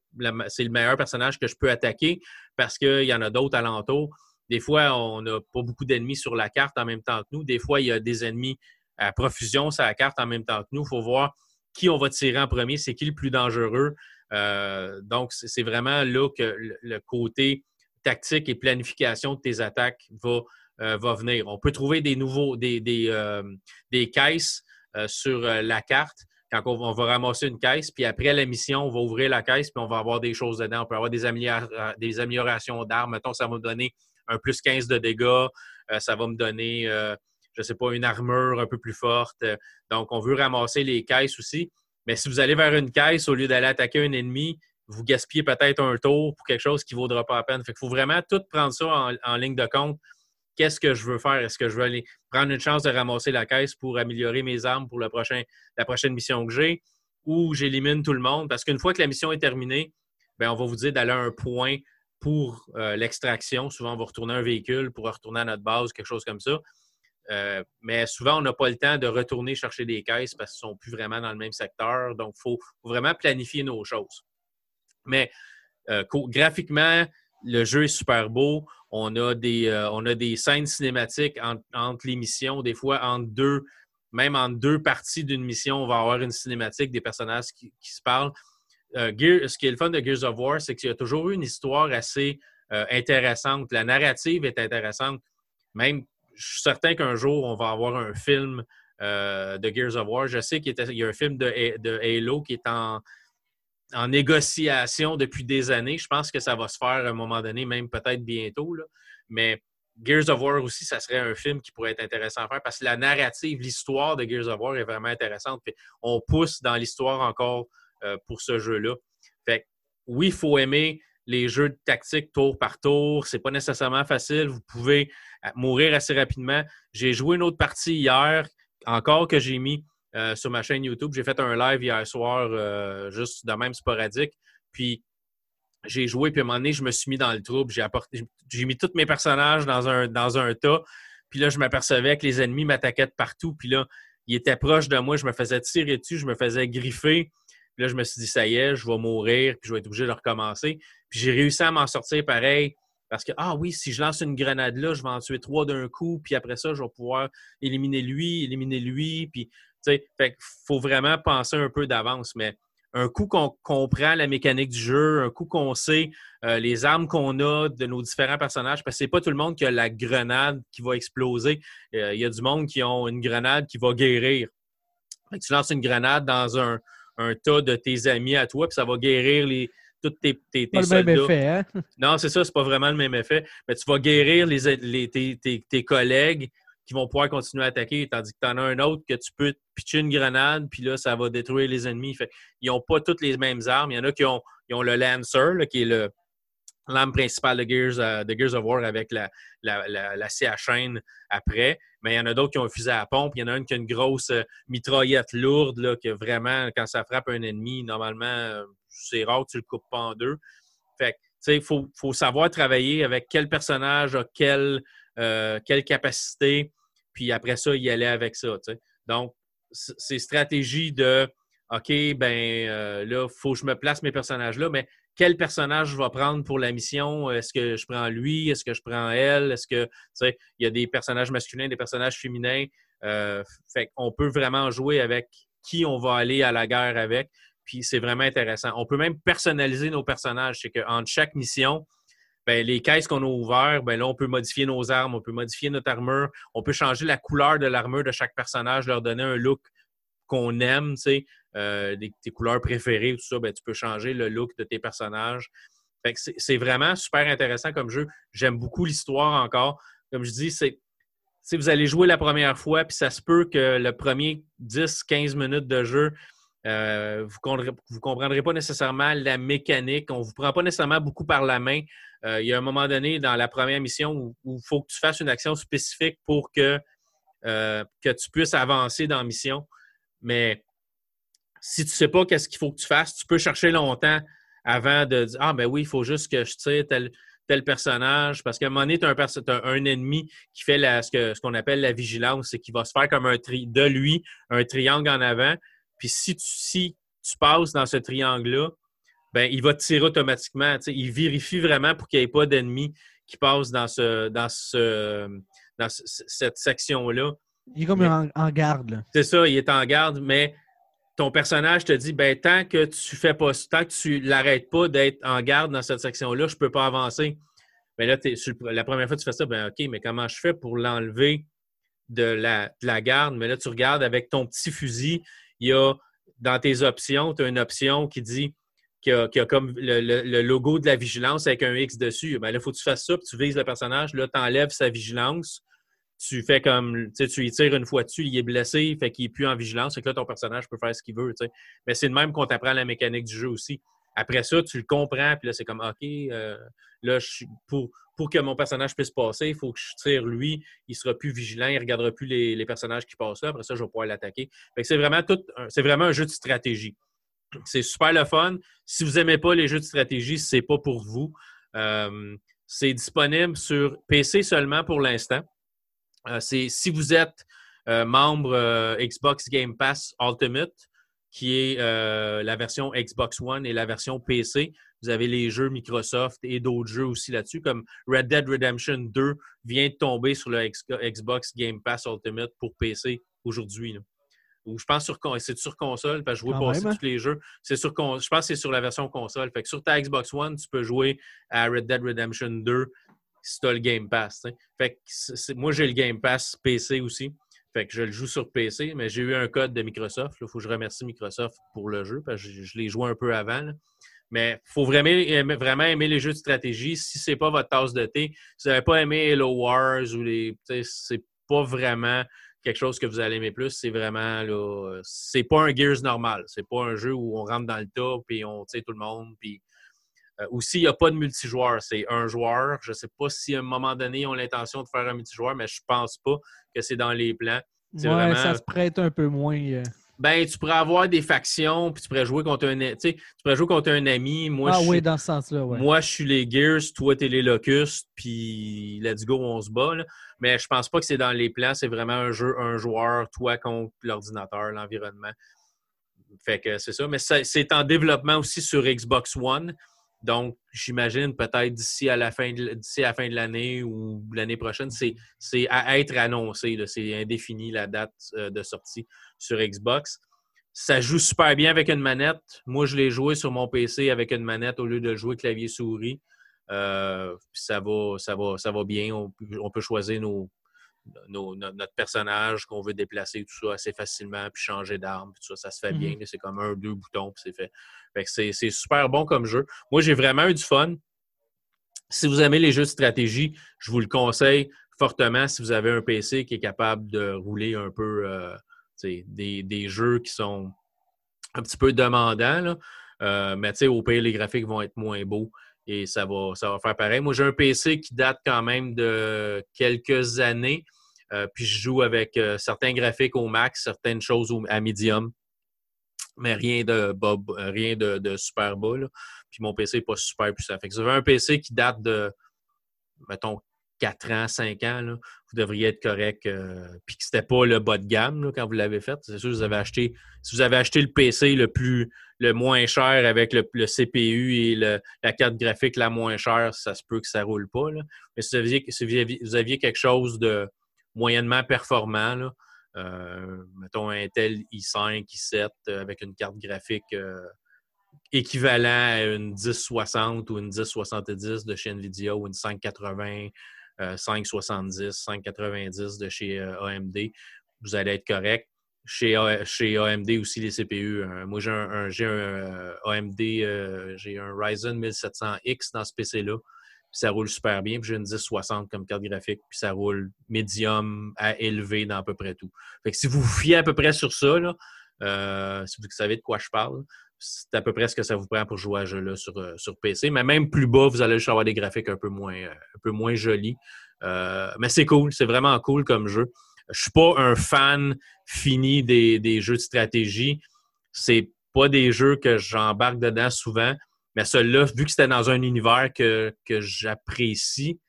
c'est le meilleur personnage que je peux attaquer? Parce qu'il y en a d'autres alentours. Des fois, on n'a pas beaucoup d'ennemis sur la carte en même temps que nous. Des fois, il y a des ennemis à profusion sur la carte en même temps que nous. Il faut voir qui on va tirer en premier, c'est qui le plus dangereux. Euh, donc, c'est vraiment là que le côté tactique et planification de tes attaques va euh, va venir. On peut trouver des nouveaux, des, euh, caisses euh, sur la carte quand on, va ramasser une caisse, puis après la mission, on va ouvrir la caisse, puis on va avoir des choses dedans. On peut avoir des, améliorations d'armes. Mettons, ça va me donner un plus 15 de dégâts. ça va me donner, je ne sais pas, une armure un peu plus forte. Donc, on veut ramasser les caisses aussi. Mais si vous allez vers une caisse, au lieu d'aller attaquer un ennemi, vous gaspillez peut-être un tour pour quelque chose qui ne vaudra pas la peine. Qu'il faut vraiment tout prendre ça en ligne de compte qu'est-ce que je veux faire? Est-ce que je veux aller prendre une chance de ramasser la caisse pour améliorer mes armes pour la prochaine mission que j'ai ou j'élimine tout le monde? Parce qu'une fois que la mission est terminée, bien, on va vous dire d'aller à un point pour euh, l'extraction. Souvent, on va retourner un véhicule pour retourner à notre base, quelque chose comme ça. Euh, mais souvent, on n'a pas le temps de retourner chercher des caisses parce qu'ils ne sont plus vraiment dans le même secteur. Donc, il faut, vraiment planifier nos choses. Mais euh, graphiquement, le jeu est super beau. On a des, euh, on a des scènes cinématiques entre les missions, des fois entre deux, même en deux parties d'une mission, on va avoir une cinématique des personnages qui, se parlent. Euh, ce qui est le fun de Gears of War, c'est qu'il y a toujours eu une histoire assez euh, intéressante. La narrative est intéressante. Même, je suis certain qu'un jour, on va avoir un film de Gears of War. Je sais qu'il y a un film de Halo qui est en, en négociation depuis des années. Je pense que ça va se faire à un moment donné, même peut-être bientôt. Mais Gears of War aussi, ça serait un film qui pourrait être intéressant à faire parce que la narrative, l'histoire de Gears of War est vraiment intéressante. on pousse dans l'histoire encore euh, pour ce jeu-là. Fait oui, il faut aimer les jeux de tactique tour par tour. C'est pas nécessairement facile. Vous pouvez euh, mourir assez rapidement. J'ai joué une autre partie hier, encore que j'ai mis euh, sur ma chaîne YouTube. J'ai fait un live hier soir, euh, juste de même sporadique. Puis j'ai joué, puis à un moment donné, je me suis mis dans le trouble. J'ai apporté, j'ai mis tous mes personnages dans un, dans un tas. Puis là, je m'apercevais que les ennemis m'attaquaient de partout. Puis là, ils étaient proches de moi. Je me faisais tirer dessus, je me faisais griffer. Puis là, je me suis dit, ça y est, je vais mourir, puis je vais être obligé de recommencer. Puis j'ai réussi à m'en sortir pareil. Parce que, ah oui, si je lance une grenade là, je vais en tuer trois d'un coup, puis après ça, je vais pouvoir éliminer lui, éliminer lui, puis fait faut vraiment penser un peu d'avance, mais un coup qu'on comprend la mécanique du jeu, un coup qu'on sait euh, les armes qu'on a de nos différents personnages, parce que c'est pas tout le monde qui a la grenade qui va exploser. Euh, il y a du monde qui ont une grenade qui va guérir. tu lances une grenade dans un, tas de tes amis à toi, puis ça va guérir les, tous tes, tes, pas le même effet, hein? Non, c'est ça, c'est pas vraiment le même effet. Mais tu vas guérir les, tes, collègues qui vont pouvoir continuer à attaquer, tandis que tu en as un autre que tu peux pitcher une grenade, puis là, ça va détruire les ennemis. Ils n'ont pas toutes les mêmes armes. Il y en a qui ont, ont le Lancer, qui est l'arme principale de Gears, euh, de Gears of War avec la, la, la, après. Mais il y en a d'autres qui ont un fusil à pompe. Il y en a une qui a une grosse euh, mitraillette lourde, là, que vraiment, quand ça frappe un ennemi, normalement, euh, c'est rare que tu le coupes pas en deux. Fait il faut, faut, savoir travailler avec quel personnage a quelle, quelle capacité puis après ça, y aller avec ça. Donc, c'est stratégie de OK, ben euh, là, il faut que je me place mes personnages-là, mais quel personnage je vais prendre pour la mission? Est-ce que je prends lui? Est-ce que je prends elle? Est-ce que, tu sais, il y a des personnages masculins, des personnages féminins? Euh, fait qu'on peut vraiment jouer avec qui on va aller à la guerre avec. Puis c'est vraiment intéressant. On peut même personnaliser nos personnages. C'est qu'entre chaque mission, ben, les caisses qu'on a ouvertes, ben là, on peut modifier nos armes, on peut modifier notre armure, on peut changer la couleur de l'armure de chaque personnage, leur donner un look qu'on aime, tu sais, euh, tes couleurs préférées, tout ça, ben, tu peux changer le look de tes personnages. c'est vraiment super intéressant comme jeu. J'aime beaucoup l'histoire encore. Comme je dis, c'est vous allez jouer la première fois, puis ça se peut que le premier 10-15 minutes de jeu, euh, vous ne comprendrez pas nécessairement la mécanique. On ne vous prend pas nécessairement beaucoup par la main. Euh, il y a un moment donné dans la première mission où il faut que tu fasses une action spécifique pour que, euh, que tu puisses avancer dans la mission. Mais si tu ne sais pas qu'est-ce qu'il faut que tu fasses, tu peux chercher longtemps avant de dire Ah, ben oui, il faut juste que je tire tel, tel personnage. Parce qu'à un moment donné, tu as, un ennemi qui fait ce qu'on appelle la vigilance, c'est qu'il va se faire comme un tri de lui, un triangle en avant. Puis si tu, si tu passes dans ce triangle-là, ben, il va tirer automatiquement. Il vérifie vraiment pour qu'il n'y ait pas d'ennemis qui passent dans, ce, dans, ce, dans cette section-là. Il est comme en, garde. C'est ça, il est en garde, mais ton personnage te dit ben, tant que tu fais pas tant que tu l'arrêtes pas d'être en garde dans cette section-là, je ne peux pas avancer. Ben là, la première fois que tu fais ça, ben OK, mais comment je fais pour l'enlever de la, de la garde? Mais là, tu regardes avec ton petit fusil, il y a dans tes options, tu as une option qui dit qui a, comme le, logo de la vigilance avec un X dessus. Ben là, il faut que tu fasses ça, puis tu vises le personnage. Là, tu enlèves sa vigilance. Tu fais comme, tu y tires une fois dessus, il est blessé, fait qu'il n'est plus en vigilance. Fait que là, ton personnage peut faire ce qu'il veut. Mais c'est de même qu'on t'apprend la mécanique du jeu aussi. Après ça, tu le comprends, puis là, c'est comme, OK, euh, là, pour, pour que mon personnage puisse passer, il faut que je tire lui. Il sera plus vigilant, il ne regardera plus les, personnages qui passent là. Après ça, je vais pouvoir l'attaquer. c'est vraiment, c'est vraiment un jeu de stratégie. C'est super le fun. Si vous n'aimez pas les jeux de stratégie, ce n'est pas pour vous. Euh, c'est disponible sur PC seulement pour l'instant. Euh, si vous êtes membre Xbox Game Pass Ultimate, qui est la version Xbox One et la version PC, vous avez les jeux Microsoft et d'autres jeux aussi là-dessus, comme Red Dead Redemption 2 vient de tomber sur le Xbox Game Pass Ultimate pour PC aujourd'hui ou je pense sur c'est sur console, parce que je jouais passer hein? tous les jeux. C'est sur je pense que c'est sur la version console. Fait que sur ta Xbox One, tu peux jouer à Red Dead Redemption 2 si tu as le Game Pass. Fait que moi j'ai le Game Pass PC aussi. Fait que je le joue sur PC, mais j'ai eu un code de Microsoft. Il faut que je remercie Microsoft pour le jeu, parce que je, l'ai joué un peu avant. Mais il faut vraiment aimer, vraiment aimer les jeux de stratégie. Si ce n'est pas votre tasse de thé, si vous n'avez pas aimé Hello Wars ou les. C'est pas vraiment quelque chose que vous allez aimer plus, c'est vraiment pas un Gears normal. C'est pas un jeu où on rentre dans le tas puis on tire tout le monde. Puis euh, aussi, il n'y a pas de multijoueur. C'est un joueur. Je ne sais pas si à un moment donné, ils ont l'intention de faire un multijoueur, mais je pense pas que c'est dans les plans. Ouais, ça se prête un peu moins. Euh ben, tu pourrais avoir des factions, puis tu pourrais jouer contre un, tu pourrais jouer contre un ami. Moi, ah oui, dans ce sens-là, ouais. Moi, je suis les Gears, toi, t'es les Locustes, puis let's go, on se bat. Mais je pense pas que c'est dans les plans. C'est vraiment un jeu, un joueur, toi contre l'ordinateur, l'environnement. Fait que c'est ça. Mais c'est en développement aussi sur Xbox One. Donc, j'imagine peut-être d'ici à la fin de, d'ici à la fin de l'année ou l'année prochaine, c'est, à être annoncé. C'est indéfini la date euh, de sortie sur Xbox. Ça joue super bien avec une manette. Moi, je l'ai joué sur mon PC avec une manette au lieu de jouer clavier-souris. Euh, ça, va, ça, va, ça va bien. On, peut choisir nos, notre personnage qu'on veut déplacer, tout ça assez facilement, puis changer d'arme, tout ça, ça se fait bien. Mhm. C'est comme un, deux boutons, puis c'est fait. C'est super bon comme jeu. Moi, j'ai vraiment eu du fun. Si vous aimez les jeux de stratégie, je vous le conseille fortement si vous avez un PC qui est capable de rouler un peu euh, des, jeux qui sont un petit peu demandants. Là. Euh, mais au pire, les graphiques vont être moins beaux et ça va, ça va faire pareil. Moi, j'ai un PC qui date quand même de quelques années. Euh, puis je joue avec certains graphiques au max, certaines choses à medium, mais rien de bob, rien de, super bas. Puis mon PC n'est pas super puissant. Fait que vous avez un PC qui date de, mettons, 4 ans, 5 ans, vous devriez être correct. Euh, puis que c'était pas le bas de gamme quand vous l'avez fait. C'est sûr, vous avez acheté. Si vous avez acheté le PC le plus le moins cher avec le, CPU et la carte graphique la moins chère, ça se peut que ça roule pas. Mais si vous, aviez, quelque chose de moyennement performant, là, euh, mettons un Intel i5, i7 euh, avec une carte graphique équivalent à une 1060 ou une 1070 de chez Nvidia ou une 580 5,70, euh, 5,90 de chez euh, AMD, vous allez être correct. Chez, chez AMD aussi, les CPU. Euh, moi, j'ai un, AMD, j'ai un Ryzen 1700X dans ce PC-là. Ça roule super bien. J'ai une 1060 comme carte graphique. Puis ça roule médium à élevé dans à peu près tout. Fait que si vous vous fiez à peu près sur ça, si vous savez de quoi je parle, c'est à peu près ce que ça vous prend pour jouer à ce jeu-là sur, euh, sur PC. Mais même plus bas, vous allez juste avoir des graphiques un peu moins, euh, jolis. Euh, mais c'est cool, c'est vraiment cool comme jeu. Je suis pas un fan fini des, jeux de stratégie. C'est pas des jeux que j'embarque dedans souvent. Mais celui-là, vu que c'était dans un univers que, j'apprécie,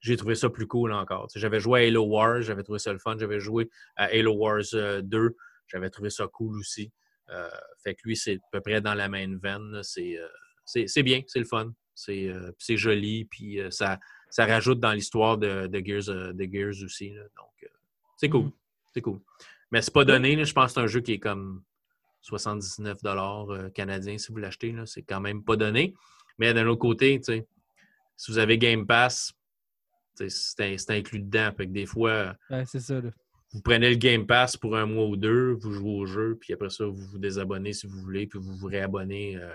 j'ai trouvé ça plus cool encore. J'avais joué à Halo Wars, j'avais trouvé ça le fun. J'avais joué à Halo Wars 2, j'avais trouvé ça cool aussi. Euh, fait que lui, c'est à peu près dans la même veine. Euh, c'est bien, c'est le fun. C'est euh, joli, puis ça, ça rajoute dans l'histoire de, de, Gears, de Gears aussi. Donc, c'est cool. Mm. C'est cool. Mais c'est pas donné. je pense que c'est un jeu qui est comme 79 canadiens si vous l'achetez. C'est quand même pas donné. Mais d'un autre côté, si vous avez Game Pass, c'est inclus dedans. Fait que des fois, ça vous prenez le Game Pass pour un mois ou deux, vous jouez au jeu, puis après ça, vous vous désabonnez si vous voulez, puis vous vous réabonnez euh,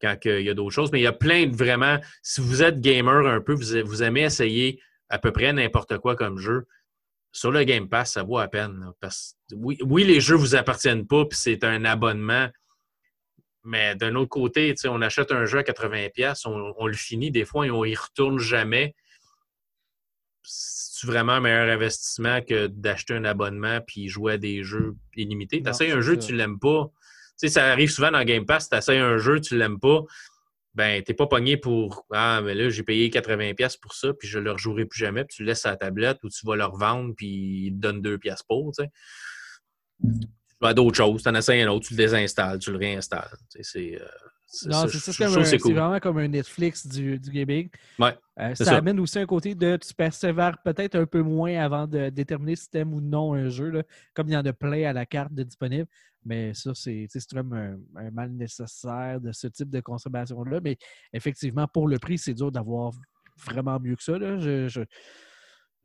quand il y a d'autres choses. Mais il y a plein de vraiment. Si vous êtes gamer un peu, vous, aimez essayer à peu près n'importe quoi comme jeu, sur le Game Pass, ça vaut à peine. parce, oui, oui, les jeux ne vous appartiennent pas, puis c'est un abonnement. Mais d'un autre côté, on achète un jeu à 80$, on, on, le finit des fois et on y retourne jamais c'est vraiment un meilleur investissement que d'acheter un abonnement puis jouer à des jeux illimités? Tu un jeu, tu l'aimes pas. Ça arrive souvent dans Game Pass, tu un jeu, tu l'aimes pas. Ben, t'es pas pogné pour Ah, mais là, j'ai payé 80$ pour ça, puis je le rejouerai plus jamais, puis tu le laisses à la tablette ou tu vas le revendre, puis il te donne 2$ pour, tu sais. Tu vas d'autres choses, tu en essaies un autre, tu le désinstalles, tu le réinstalles. C'est. Euh, non, c'est ça, c'est vraiment comme un Netflix du, du gaming. Ouais, euh, ça, amène aussi un côté de tu persévères peut-être un peu moins avant de déterminer si tu aimes ou non un jeu, là, comme il y en a plein à la carte de disponible. Mais ça, c'est un, un mal nécessaire de ce type de consommation-là. Mais effectivement, pour le prix, c'est dur d'avoir vraiment mieux que ça. Là. Je,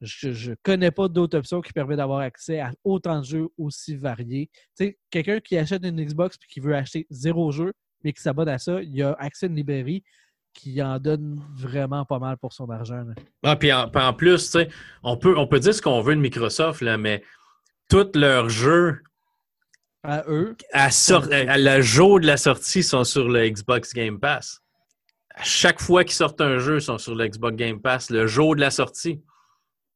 je, connais pas d'autres options qui permettent d'avoir accès à autant de jeux aussi variés. Tu sais, quelqu'un qui achète une Xbox et qui veut acheter zéro jeu, mais qui s'abonne à ça, il y a à une librairie qui en donne vraiment pas mal pour son argent. Ah, puis, en, plus, on peut, on peut dire ce qu'on veut de Microsoft, là, mais tous leurs jeux à eux, à, le jour de la sortie, sont sur le Xbox Game Pass. À chaque fois qu'ils sortent un jeu, ils sont sur le Xbox Game Pass le jour de la sortie.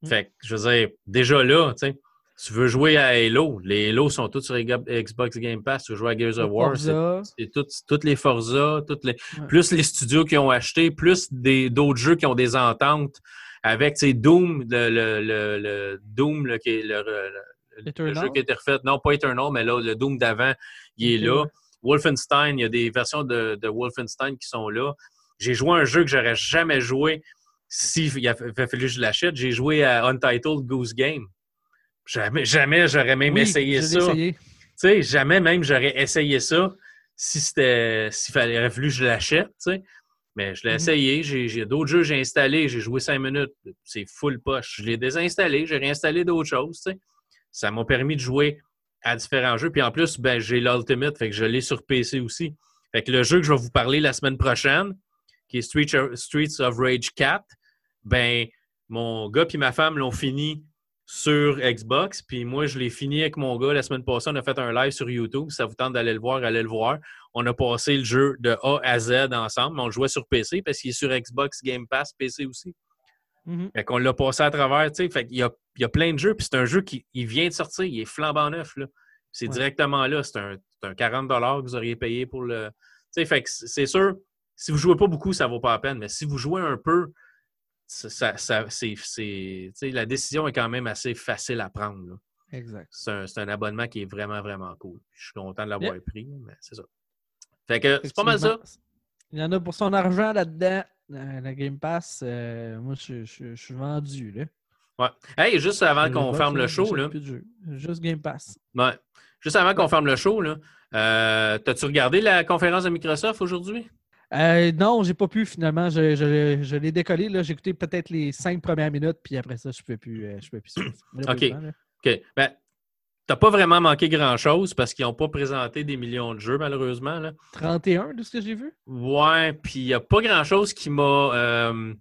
Mm. Fait que, je veux dire, déjà là, tu sais, tu veux jouer à Halo, les Halo sont tous sur Xbox Game Pass. Tu veux jouer à Gears of War, c'est toutes les Forza, toutes les, plus les studios qui ont acheté, plus d'autres jeux qui ont des ententes avec Doom, le, le, le, Doom le, qui est le, jeu qui a été refait. Non, pas Eternal, mais là, le Doom d'avant, il est là. Wolfenstein, il y a des versions de, de Wolfenstein qui sont là. J'ai joué à un jeu que j'aurais jamais joué s'il a fallu que je l'achète. J'ai joué à Untitled Goose Game. Jamais, jamais j'aurais même essayé ça. sais, jamais même j'aurais essayé ça si c'était s'il fallait fallu que je l'achète, tu sais. Mais je l'ai Mhm. essayé, j'ai d'autres jeux, j'ai installé, j'ai joué cinq minutes, c'est full poche. Je l'ai désinstallé, j'ai réinstallé d'autres choses, tu sais. Ça m'a permis de jouer à différents jeux. Puis en plus, ben, j'ai l'Ultimate, fait que je l'ai sur PC aussi. Fait que le jeu que je vais vous parler la semaine prochaine, qui est Streets Streets of Rage 4, ben, mon gars puis ma femme l'ont fini sur Xbox, puis moi, je l'ai fini avec mon gars la semaine passée. On a fait un live sur YouTube. Si ça vous tente d'aller le voir, allez le voir. On a passé le jeu de A à Z ensemble. On le jouait sur PC parce qu'il est sur Xbox Game Pass, PC aussi. Mhm. Fait qu'on l'a passé à travers, tu sais. Fait qu'il y a, il y a plein de jeux, puis c'est un jeu qui il vient de sortir, il est flambant neuf, là. C'est Ouais. directement là. C'est un, c'est un 40 que vous auriez payé pour le. Tu sais, fait que c'est sûr, si vous jouez pas beaucoup, ça vaut pas la peine, mais si vous jouez un peu, ça, c'est, la décision est quand même assez facile à prendre. là. Exact. C'est un, abonnement qui est vraiment, vraiment cool. Je suis content de l'avoir Yep. pris, mais c'est ça. Fait que c'est pas mal ça. Il y en a pour son argent là-dedans. Euh, la Game Pass, euh, moi, je, je- je suis vendu. Là. Ouais. Hey, juste avant qu'on ferme le show, là. Juste Game Pass. Ouais. Juste avant qu'on ferme le show, là, euh, t'as-tu regardé la conférence de Microsoft aujourd'hui? Euh, non, j'ai pas pu finalement. Je, je- je l'ai décollé. là. J'ai écouté peut-être les cinq premières minutes, puis après ça, je ne peux plus, euh, je peux plus suivre. Malheureusement, là. OK. Ben, t'as pas vraiment manqué grand-chose parce qu'ils n'ont pas présenté des millions de jeux, malheureusement. Là. 31 de ce que j'ai vu? Ouais, puis il n'y a pas grand-chose qui m'a euh,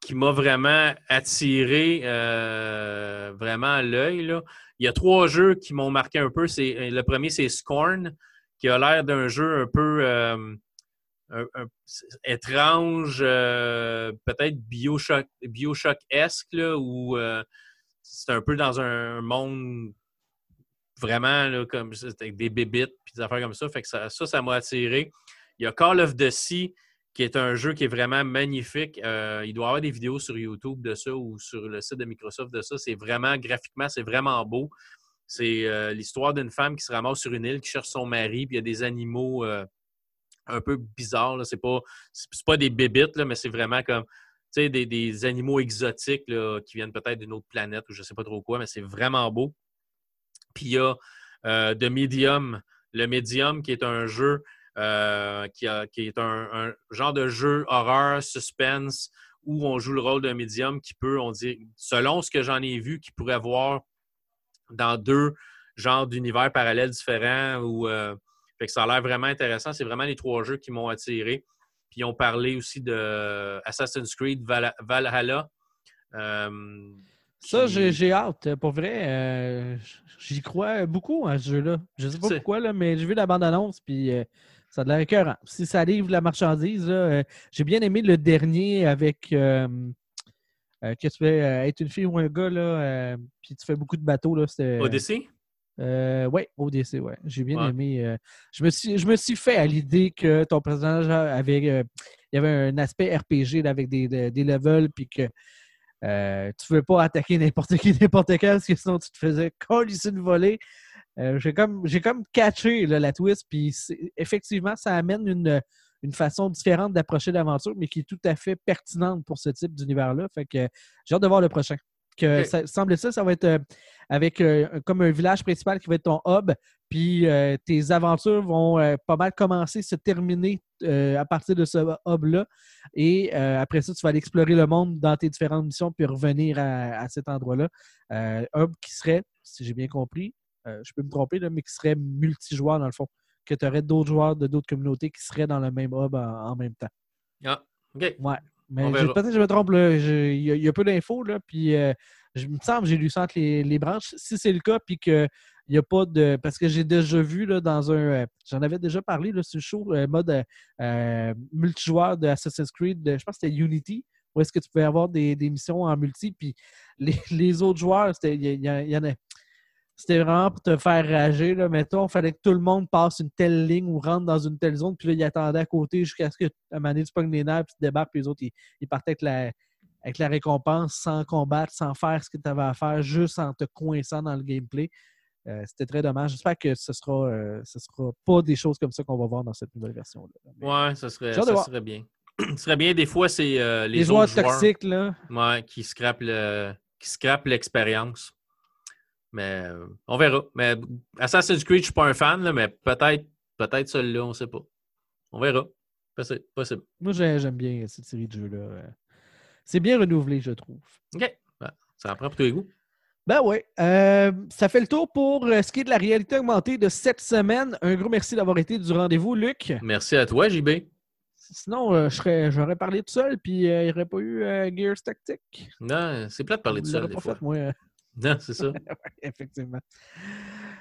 qui m'a vraiment attiré euh, vraiment à l'œil. Il y a trois jeux qui m'ont marqué un peu. C'est, le premier, c'est Scorn, qui a l'air d'un jeu un peu euh, un- étrange, euh, peut-être Bioshock, Bioshock-esque, là, où euh, c'est un peu dans un monde vraiment là, comme avec des bébites puis des affaires comme ça. Fait que ça, ça, m'a attiré. Il y a Call of the Sea, qui est un jeu qui est vraiment magnifique. Euh, il doit y avoir des vidéos sur YouTube de ça ou sur le site de Microsoft de ça. C'est vraiment, graphiquement, c'est vraiment beau. C'est l'histoire d'une femme qui se ramasse sur une île, qui cherche son mari, puis il y a des animaux un peu bizarres. là. C'est pas, pas des bébites, mais c'est vraiment comme des, des animaux exotiques qui viennent peut-être d'une autre planète ou je sais pas trop quoi, mais c'est vraiment beau. Puis il y a euh, The Medium. Le Medium, qui est un jeu euh, qui, a- qui est un, un genre de jeu horreur, suspense, où on joue le rôle d'un médium qui peut, on dit, selon ce que j'en ai vu, qui pourrait avoir dans deux genres d'univers parallèles différents. Ou, euh, fait que ça a l'air vraiment intéressant. C'est vraiment les trois jeux qui m'ont attiré. Puis ils ont parlé aussi de Assassin's Creed Val- Valhalla. Euh, Ça, qui- j'ai hâte. Pour vrai, euh, j'y crois beaucoup à ce jeu-là. Je sais pas pourquoi, là, mais j'ai vu la bande-annonce, puis euh, ça a l'air écœurant. Si ça livre la marchandise, euh, j'ai bien aimé le dernier avec que tu fais être une fille ou un gars, là, puis tu fais beaucoup de bateaux. Là, Odyssey? Euh, oui, ODC, ouais. J'ai bien Ouais. aimé. euh, je, me suis, je me suis fait à l'idée que ton personnage avait. euh, il y avait un aspect RPG là, avec des, des, des levels, puis que tu ne veux pas attaquer n'importe qui, n'importe quand, parce que sinon tu te faisais coller une volée. Euh, j'ai comme j'ai comme catché là, la twist, puis effectivement, ça amène une, une façon différente d'approcher l'aventure, mais qui est tout à fait pertinente pour ce type d'univers-là. Fait que j'ai hâte de voir le prochain. Que Ok. ça, semble-t-il, ça va être euh, avec euh, comme un village principal qui va être ton hub, puis euh, tes aventures vont pas mal commencer, se terminer à partir de ce hub-là. Et après ça, tu vas aller explorer le monde dans tes différentes missions, puis revenir à, à cet endroit-là. Hub qui serait, si j'ai bien compris, je peux me tromper, là, mais qui serait multijoueur dans le fond. Que tu aurais d'autres joueurs de d'autres communautés qui seraient dans le même hub en, en même temps. Ah, OK. Ouais. Mais peut-être que je me trompe, Il y, a- il y a peu d'infos. Puis euh, je me semble que j'ai lu ça entre les, les branches. Si c'est le cas, puis qu'il n'y a pas de. Parce que j'ai déjà vu là, dans un. euh, J'en avais déjà parlé là, sur le show, euh, mode euh, multijoueur de Assassin's Creed, je pense que c'était Unity, où est-ce que tu pouvais avoir des, des missions en multi, puis les, les autres joueurs, il y, il y il y en a. C'était vraiment pour te faire rager. Là. Mettons, il fallait que tout le monde passe une telle ligne ou rentre dans une telle zone, puis là, ils attendaient à côté jusqu'à ce que, à un moment donné, tu pognes les nerfs, puis tu débarques, puis les autres, ils, ils partaient avec la, avec la récompense sans combattre, sans faire ce que tu avais à faire, juste en te coinçant dans le gameplay. Euh, C'était très dommage. J'espère que ce sera, euh, ce sera pas des choses comme ça qu'on va voir dans cette nouvelle version-là. Mais Ouais, ça serait, ça serait bien. Ce serait bien, des fois, c'est euh, les, les, joueurs toxiques, là. ouais, qui scrapent le- qui scrapent l'expérience. Mais euh, on verra. Mais Assassin's Creed, je suis pas un fan, là, mais peut-être peut-être celui-là, on ne sait pas. On verra. Possible. Moi, j'aime bien cette série de jeux-là. C'est bien renouvelé, je trouve. OK. Ben, ça en prend pour tous les goûts. Ben oui. Euh, ça fait le tour pour euh, ce qui est de la réalité augmentée de cette semaine. Un gros merci d'avoir été du rendez-vous, Luc. Merci à toi, JB. Sinon, euh, j'aurais parlé tout seul, puis il n'y aurait pas eu Gears Tactic. Non, c'est plate de parler tout seul. Des pas fois. Fait, moi. Non, c'est ça. effectivement.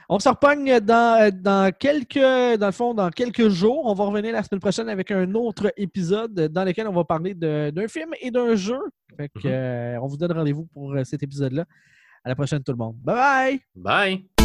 On se repogne dans, dans, quelques, dans le fond, dans quelques jours. On va revenir la semaine prochaine avec un autre épisode dans lequel on va parler d'un film et d'un jeu. Fait que, on vous donne rendez-vous pour cet épisode-là. À la prochaine, tout le monde. Bye bye! Bye!